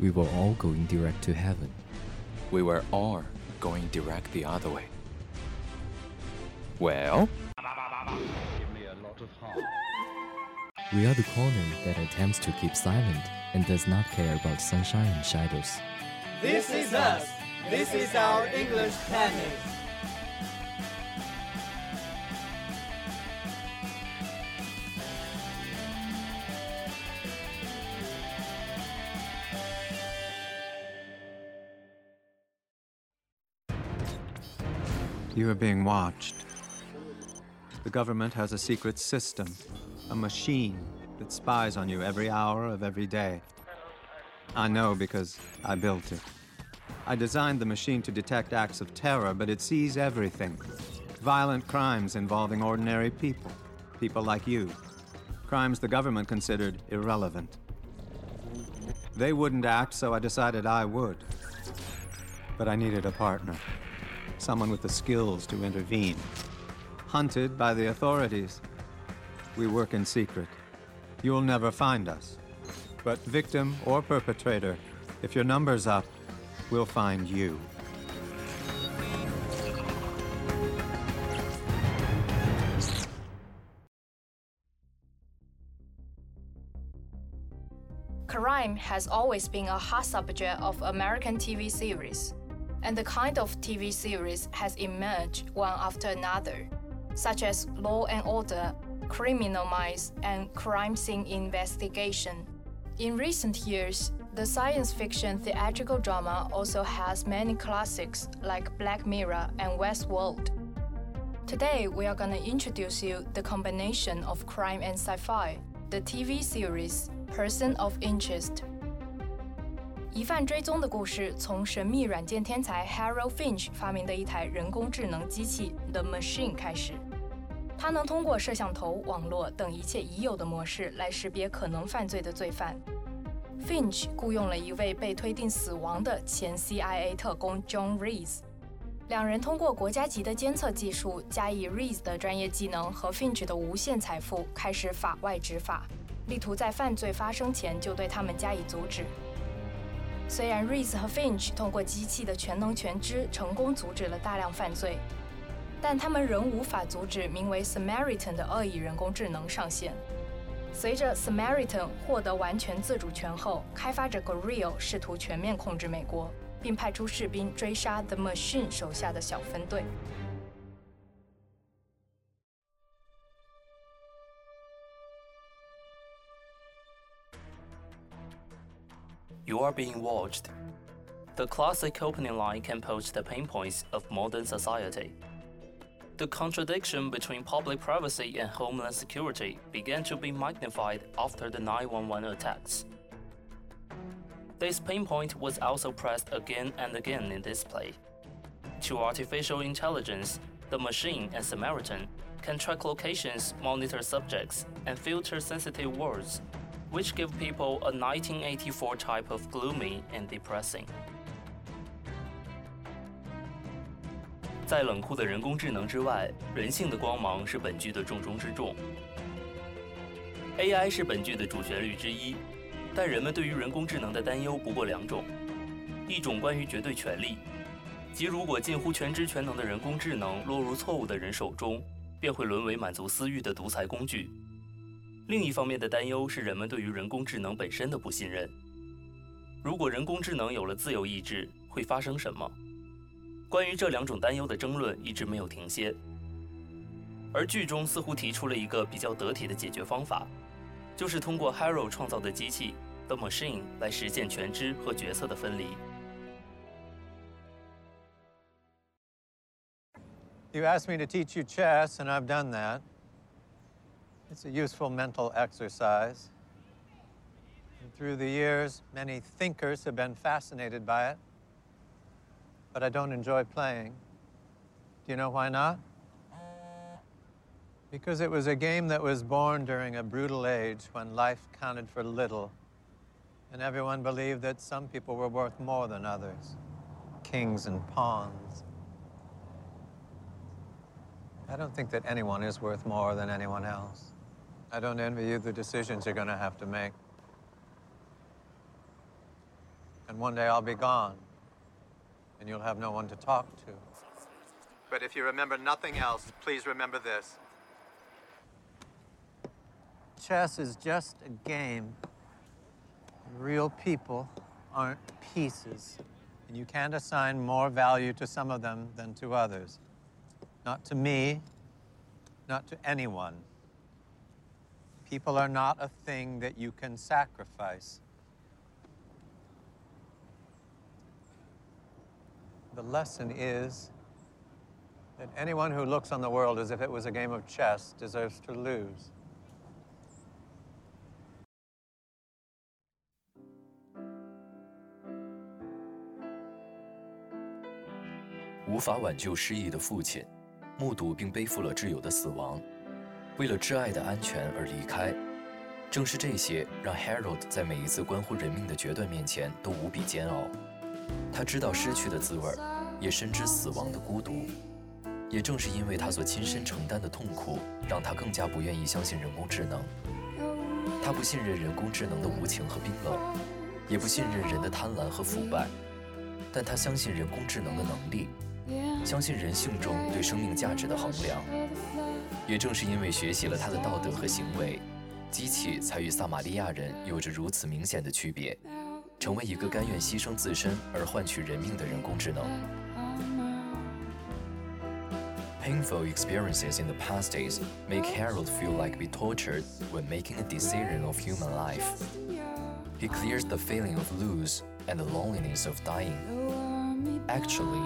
We were all going direct to heaven. We were all going direct the other way. Well, We are the corner that attempts to keep silent and does not care about sunshine and shadows. This is us. This is our English planet. You are being watched. The government has a secret system, a machine that spies on you every hour of every day. I know because I built it. I designed the machine to detect acts of terror, but it sees everything violent crimes involving ordinary people, people like you, crimes the government considered irrelevant. They wouldn't act, so I decided I would. But I needed a partner, someone with the skills to intervene. Hunted by the authorities. We work in secret. You'll never find us. But victim or perpetrator, if your number's up, we'll find you. Crime has always been a hot subject of American TV series, and the kind of TV series has emerged one after another, such as Law and Order, Criminal Minds, and Crime Scene Investigation. In recent years, the science fiction theatrical drama also has many classics like Black Mirror and Westworld. Today, we are going to introduce you the combination of crime and sci-fi, the TV series Person of Interest. 疑犯追踪的故事从神秘软件天才 Harold Finch 发明的一台人工智能机器 The Machine 开始。它能通过摄像头、网络等一切已有的模式来识别可能犯罪的罪犯。Finch 雇佣了一位被推定死亡的前 CIA 特工 John Reese。两人通过国家级的监测技术，加以 Reese 的专业技能和 Finch 的无限财富，开始法外执法，力图在犯罪发生前就对他们加以阻止。虽然 Reese 和 Finch 通过机器的全能全知，成功阻止了大量犯罪，但他们仍无法阻止名为 Samaritan 的恶意人工智能上线。随着 Samaritan 获得完全自主权后，开发者 Gorilla 试图全面控制美国，并派出士兵追杀 The Machine 手下的小分队。You are being watched. The classic opening line can pose the pain points of modern society. The contradiction between public privacy and homeland security began to be magnified after the 911 attacks. This pain point was also pressed again and again in this play. To artificial intelligence, the machine and Samaritan can track locations, monitor subjects, and filter sensitive words. Which give people a 1984 type of gloomy and depressing. 在冷酷的人工智能之外，人性的光芒是本剧的重中之重。AI 是本剧的主旋律之一，但人们对于人工智能的担忧不过两种：一种关于绝对权力，即如果近乎全知全能的人工智能落入错误的人手中，便会沦为满足私欲的独裁工具；另一方面的担忧是人们对于人工智能本身的不信任。如果人工智能有了自由意志，会发生什么？关于这两种担忧的争论一直没有停歇，而剧中似乎提出了一个比较得体的解决方法，就是通过 Harold 创造的机器 The Machine 来实现全知和角色的分离。You asked me to teach you chess, and I've done that. It's a useful mental exercise. And through the years, many thinkers have been fascinated by it but I don't enjoy playing. Do you know why not? Because it was a game that was born during a brutal age when life counted for little, and everyone believed that some people were worth more than others kings and pawns. I don't think that anyone is worth more than anyone else. I don't envy you the decisions you're going to have to make. And one day I'll be gone and you'll have no one to talk to. But if you remember nothing else, please remember this. Chess is just a game. Real people aren't pieces, and you can't assign more value to some of them than to others. Not to me, not to anyone. People are not a thing that you can sacrifice. The lesson is that anyone who looks on the world as if it was a game of chess deserves to lose. 无法挽救失忆的父亲，目睹并背负了挚友的死亡， 为了挚爱的安全而离开。正是这些，让 Harold 在每一次关乎人命的决断面前都无比煎熬。他知道失去的滋味，也深知死亡的孤独。也正是因为他所亲身承担的痛苦，让他更加不愿意相信人工智能。他不信任人工智能的无情和冰冷，也不信任人的贪婪和腐败。但他相信人工智能的能力，相信人性中对生命价值的衡量。也正是因为学习了他的道德和行为，机器才与撒玛利亚人有着如此明显的区别。成为一个甘愿牺牲自身而换取人命的人工智能。Painful experiences in the past days make Harold feel like be tortured when making a decision of human life. He clears the feeling of lose and the loneliness of dying. Actually,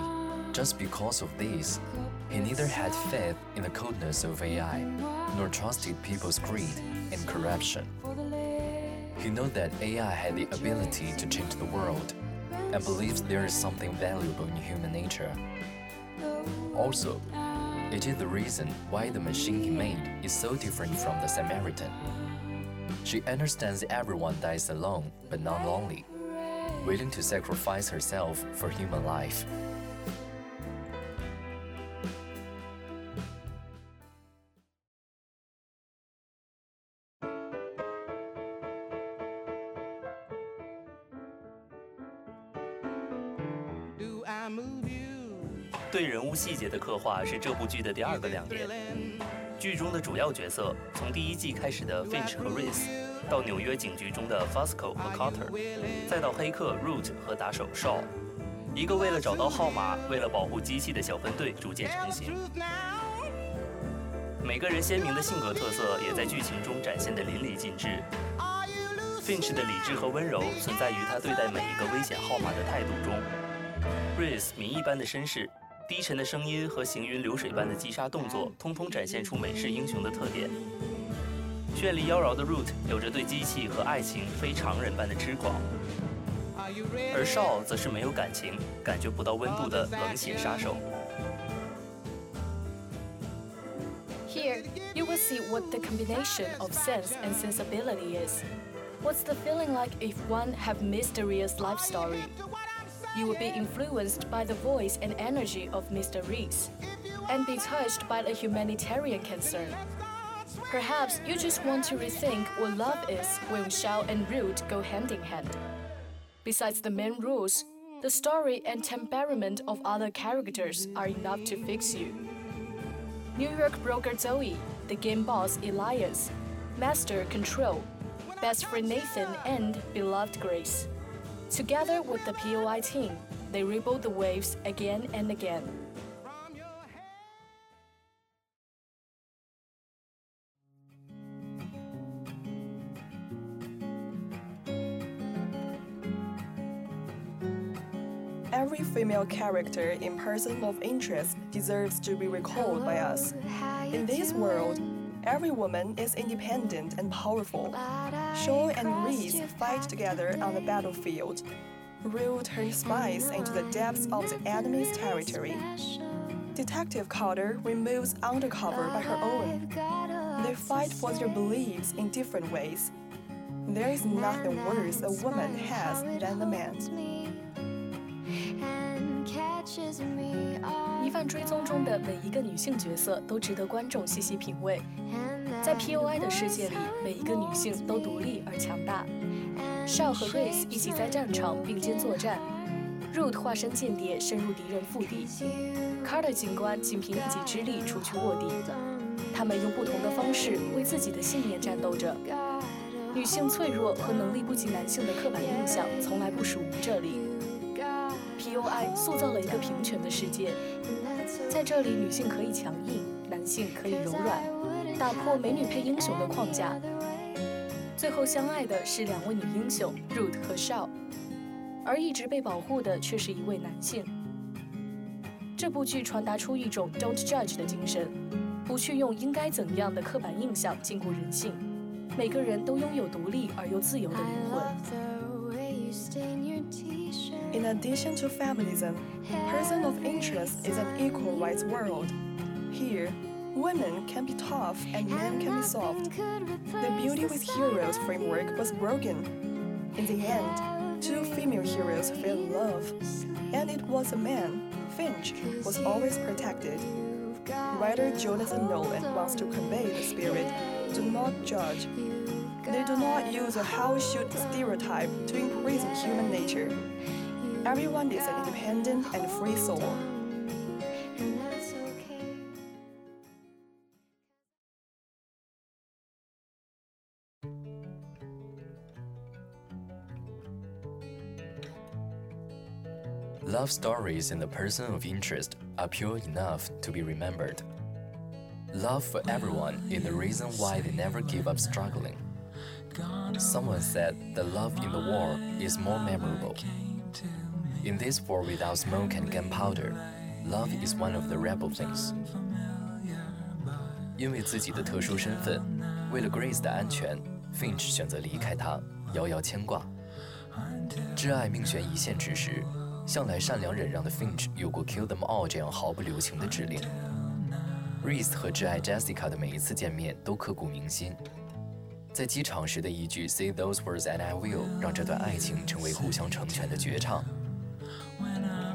just because of this, he neither had faith in the coldness of AI, nor trusted people's greed and corruption. He knows that AI had the ability to change the world and believes there is something valuable in human nature. Also, it is the reason why the machine he made is so different from the Samaritan. She understands everyone dies alone but not lonely, willing to sacrifice herself for human life. 对人物细节的刻画是这部剧的第二个亮点。剧中的主要角色，从第一季开始的 Finch 和 Reese，到纽约警局中的 Fusco 和 Carter，再到黑客 Root 和打手 Shaw，一个为了找到号码、为了保护机器的小分队逐渐成型。每个人鲜明的性格特色也在剧情中展现得淋漓尽致。Finch 的理智和温柔存在于他对待每一个危险号码的态度中。Reese 谜一般的身世。低沉的声音和行云流水般的击杀动作，通通展现出美式英雄的特点。绚丽妖娆的 Root 有着对机器和爱情非常人般的痴狂，而 Shaw 则是没有感情、感觉不到温度的冷血杀手。Here, you will see what the combination of sense and sensibility is. What's the feeling like if one have mysterious life story? You will be influenced by the voice and energy of Mr. Reese, and be touched by the humanitarian concern. Perhaps you just want to rethink what love is when Shaw and Root go hand in hand. Besides the main rules, the story and temperament of other characters are enough to fix you. New York broker Zoe, the game boss Elias, Master Control, best friend Nathan, and beloved Grace. Together with the POI team, they rebuild the waves again and again. Every female character in Person of Interest deserves to be recalled by us. In this world, Every woman is independent and powerful. Shaw and Reese fight together on the battlefield. Root turns spies into the depths of the enemy's territory. Detective Carter removes undercover by her own. They fight for their beliefs in different ways. There is nothing worse a woman has than a man. 疑犯追踪中的每一个女性角色都值得观众细细品味。在 POI 的世界里，每一个女性都独立而强大。少和 Race 一起在战场并肩作战，Root 化身间谍深入敌人腹地，Carter 警官仅凭一己之力除去卧底。他们用不同的方式为自己的信念战斗着。女性脆弱和能力不及男性的刻板印象从来不属于这里。POI 塑造了一个平权的世界，在这里，女性可以强硬，男性可以柔软，打破美女配英雄的框架。最后相爱的是两位女英雄 Root 和 Shaw，而一直被保护的却是一位男性。这部剧传达出一种 Don't judge 的精神，不去用应该怎样的刻板印象禁锢人性。每个人都拥有独立而又自由的灵魂。In addition to feminism, person of interest is an equal rights world. Here, women can be tough and men can be soft. The Beauty with Heroes framework was broken. In the end, two female heroes fell in love, and it was a man, Finch, was always protected. Writer Jonathan Nolan wants to convey the spirit do not judge. They do not use a how should stereotype to imprison human nature. Everyone is an independent and free soul. Love stories in the person of interest are pure enough to be remembered. Love for everyone is the reason why they never give up struggling. Someone said the love in the war is more memorable. In this war without smoke and gunpowder, love is one of the rebel things. 因为自己的特殊身份，为了 Grace 的安全，Finch 选择离开她，遥遥牵挂。挚爱命悬一线之时， 向来善良忍让的 Finch 有过 kill them all 这样毫不留情的指令。Reese 和挚爱 Jessica 的每一次见面都刻骨铭心。在机场时的一句 "Say those words and I will" 让这段爱情成为互相成全的绝唱。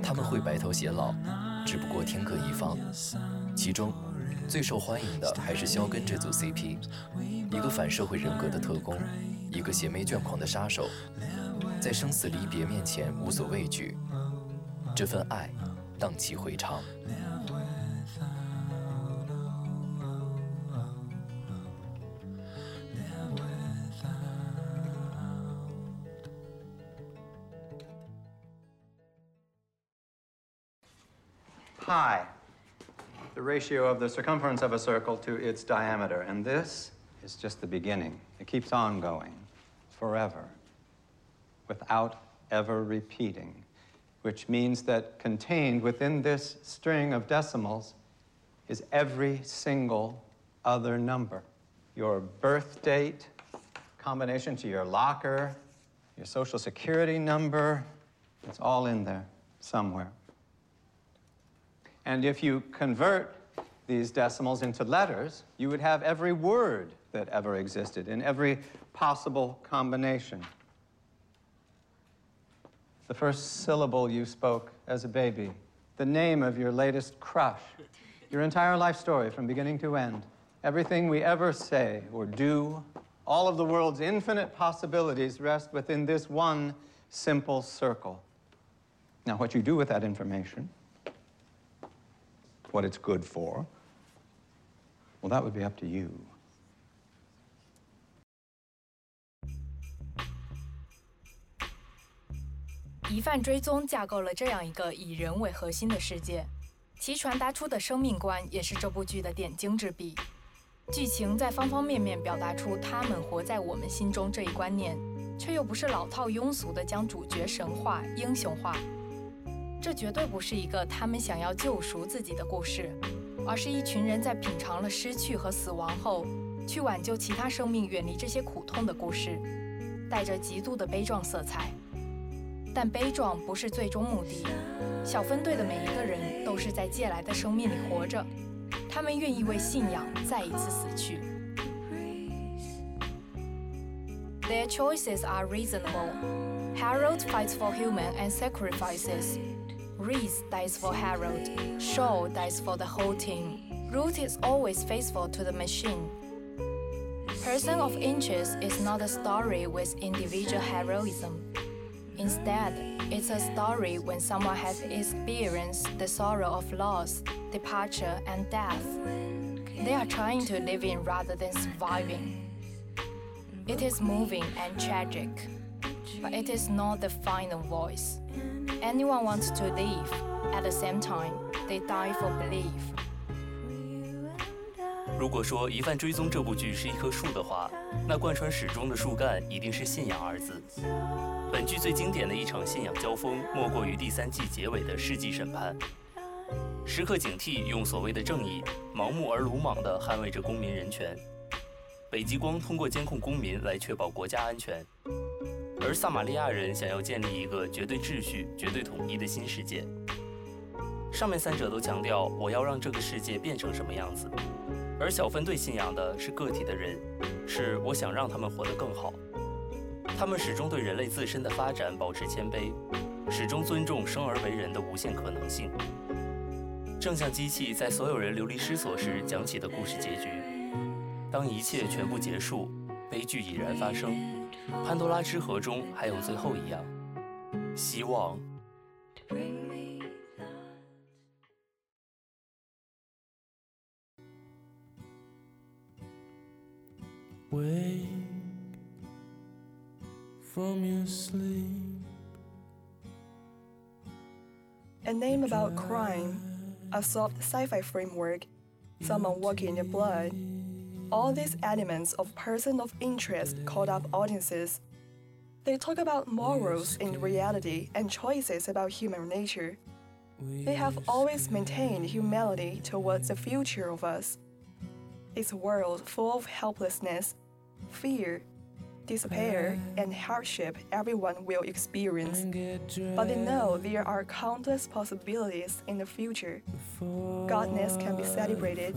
他们会白头偕老，只不过天各一方。其中最受欢迎的还是肖根这组 CP，一个反社会人格的特工，一个邪魅眷狂的杀手，在生死离别面前无所畏惧。这份爱荡气回肠。pi, the ratio of the circumference of a circle to its diameter. And this is just the beginning. It keeps on going forever without ever repeating, which means that contained within this string of decimals is every single other number. Your birth date, combination to your locker, your social security number, it's all in there somewhere. And if you convert these decimals into letters, you would have every word that ever existed in every possible combination. The first syllable you spoke as a baby, the name of your latest crush, your entire life story from beginning to end, everything we ever say or do, all of the world's infinite possibilities rest within this one simple circle. Now, what you do with that information, what it's good for, well, that would be up to you. 疑犯追踪架构了这样一个以人为核心的世界，其传达出的生命观也是这部剧的点睛之笔。剧情在方方面面表达出他们活在我们心中这一观念，却又不是老套庸俗的将主角神话、英雄化。这绝对不是一个他们想要救赎自己的故事，而是一群人在品尝了失去和死亡后，去挽救其他生命远离这些苦痛的故事，带着极度的悲壮色彩。但悲壮不是最终目的。小分队的每一个人都是在借来的生命里活着，他们愿意为信仰再一次死去。Their choices are reasonable. Harold fights for human and sacrifices. Reese dies for Harold. Shaw dies for the whole team. Ruth is always faithful to the machine. Person of Interest is not a story with individual heroism. Instead, it's a story when someone has experienced the sorrow of loss, departure, and death. They are trying to live in rather than surviving. It is moving and tragic, but it is not the final voice. Anyone wants to live, at the same time, they die for belief. 如果说《疑犯追踪》这部剧是一棵树的话，那贯穿始终的树干一定是“信仰”二字。本剧最经典的一场信仰交锋，莫过于第三季结尾的世纪审判。时刻警惕，用所谓的正义，盲目而鲁莽地捍卫着公民人权。北极光通过监控公民来确保国家安全，而撒玛利亚人想要建立一个绝对秩序、绝对统一的新世界。上面三者都强调，我要让这个世界变成什么样子。而小分队信仰的是个体的人，是我想让他们活得更好。他们始终对人类自身的发展保持谦卑，始终尊重生而为人的无限可能性。正像机器在所有人流离失所时讲起的故事结局：当一切全部结束，悲剧已然发生，潘多拉之盒中还有最后一样——希望。From your sleep. A name about crime, a soft sci fi framework, someone walking in blood. All these elements of person of interest called up audiences. They talk about morals in reality and choices about human nature. They have always maintained humility towards the future of us. It's a world full of helplessness, fear, despair, and hardship everyone will experience. But they know there are countless possibilities in the future. Godness can be celebrated,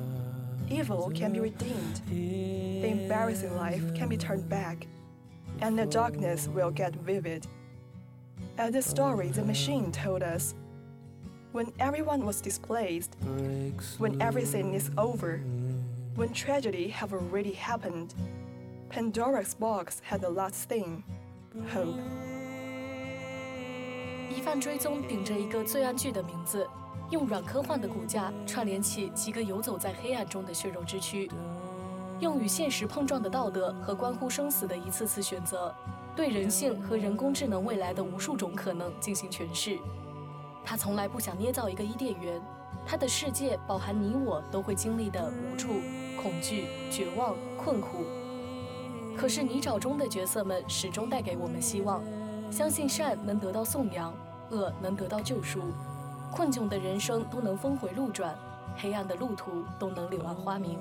evil can be redeemed, the embarrassing life can be turned back, and the darkness will get vivid. As the story The Machine told us, when everyone was displaced, when everything is over, when tragedy have already happened, Pandora's box had the last thing, hope. 疑犯追踪顶着一个罪案剧的名字，用软科幻的骨架串联起几个游走在黑暗中的血肉之躯，用与现实碰撞的道德和关乎生死的一次次选择，对人性和人工智能未来的无数种可能进行诠释。他从来不想捏造一个伊甸园，他的世界饱含你我都会经历的无助、恐惧、绝望、困苦。可是泥沼中的角色们始终带给我们希望，相信善能得到颂扬，恶能得到救赎，困窘的人生都能峰回路转，黑暗的路途都能柳暗花明。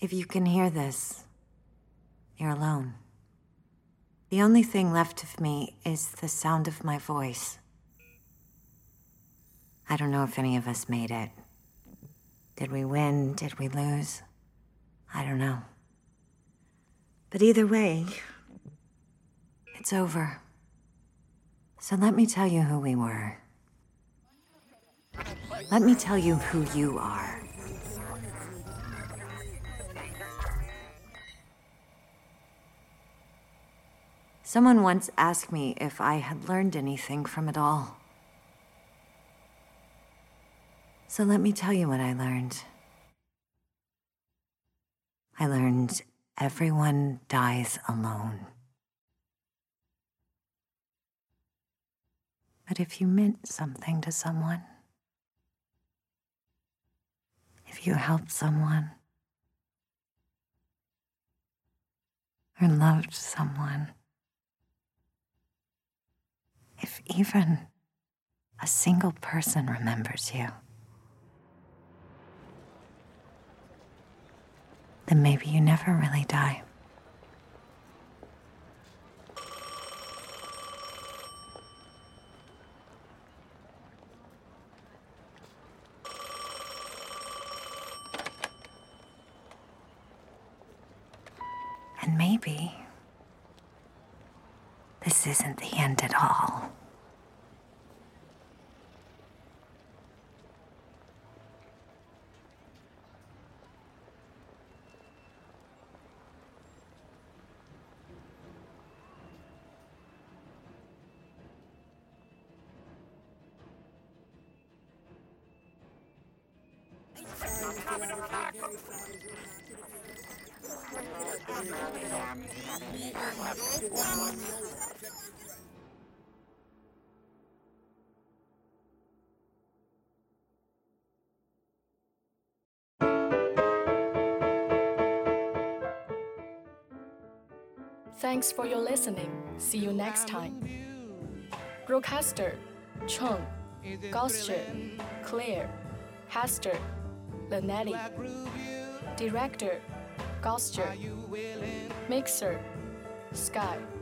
If you can hear this, you're alone. The only thing left of me is the sound of my voice. I don't know if any of us made it. Did we win? Did we lose? I don't know. But either way, it's over. So let me tell you who we were. Let me tell you who you are. Someone once asked me if I had learned anything from it all. So let me tell you what I learned. I learned everyone dies alone. But if you meant something to someone, if you helped someone, or loved someone, if even a single person remembers you, then maybe you never really die. And maybe this isn't the end at all. Thanks for your listening. See you next time. Broadcaster Cheung, Gaussier, Claire, Hester, Linetti. Director Gaussier. Mixer Skye.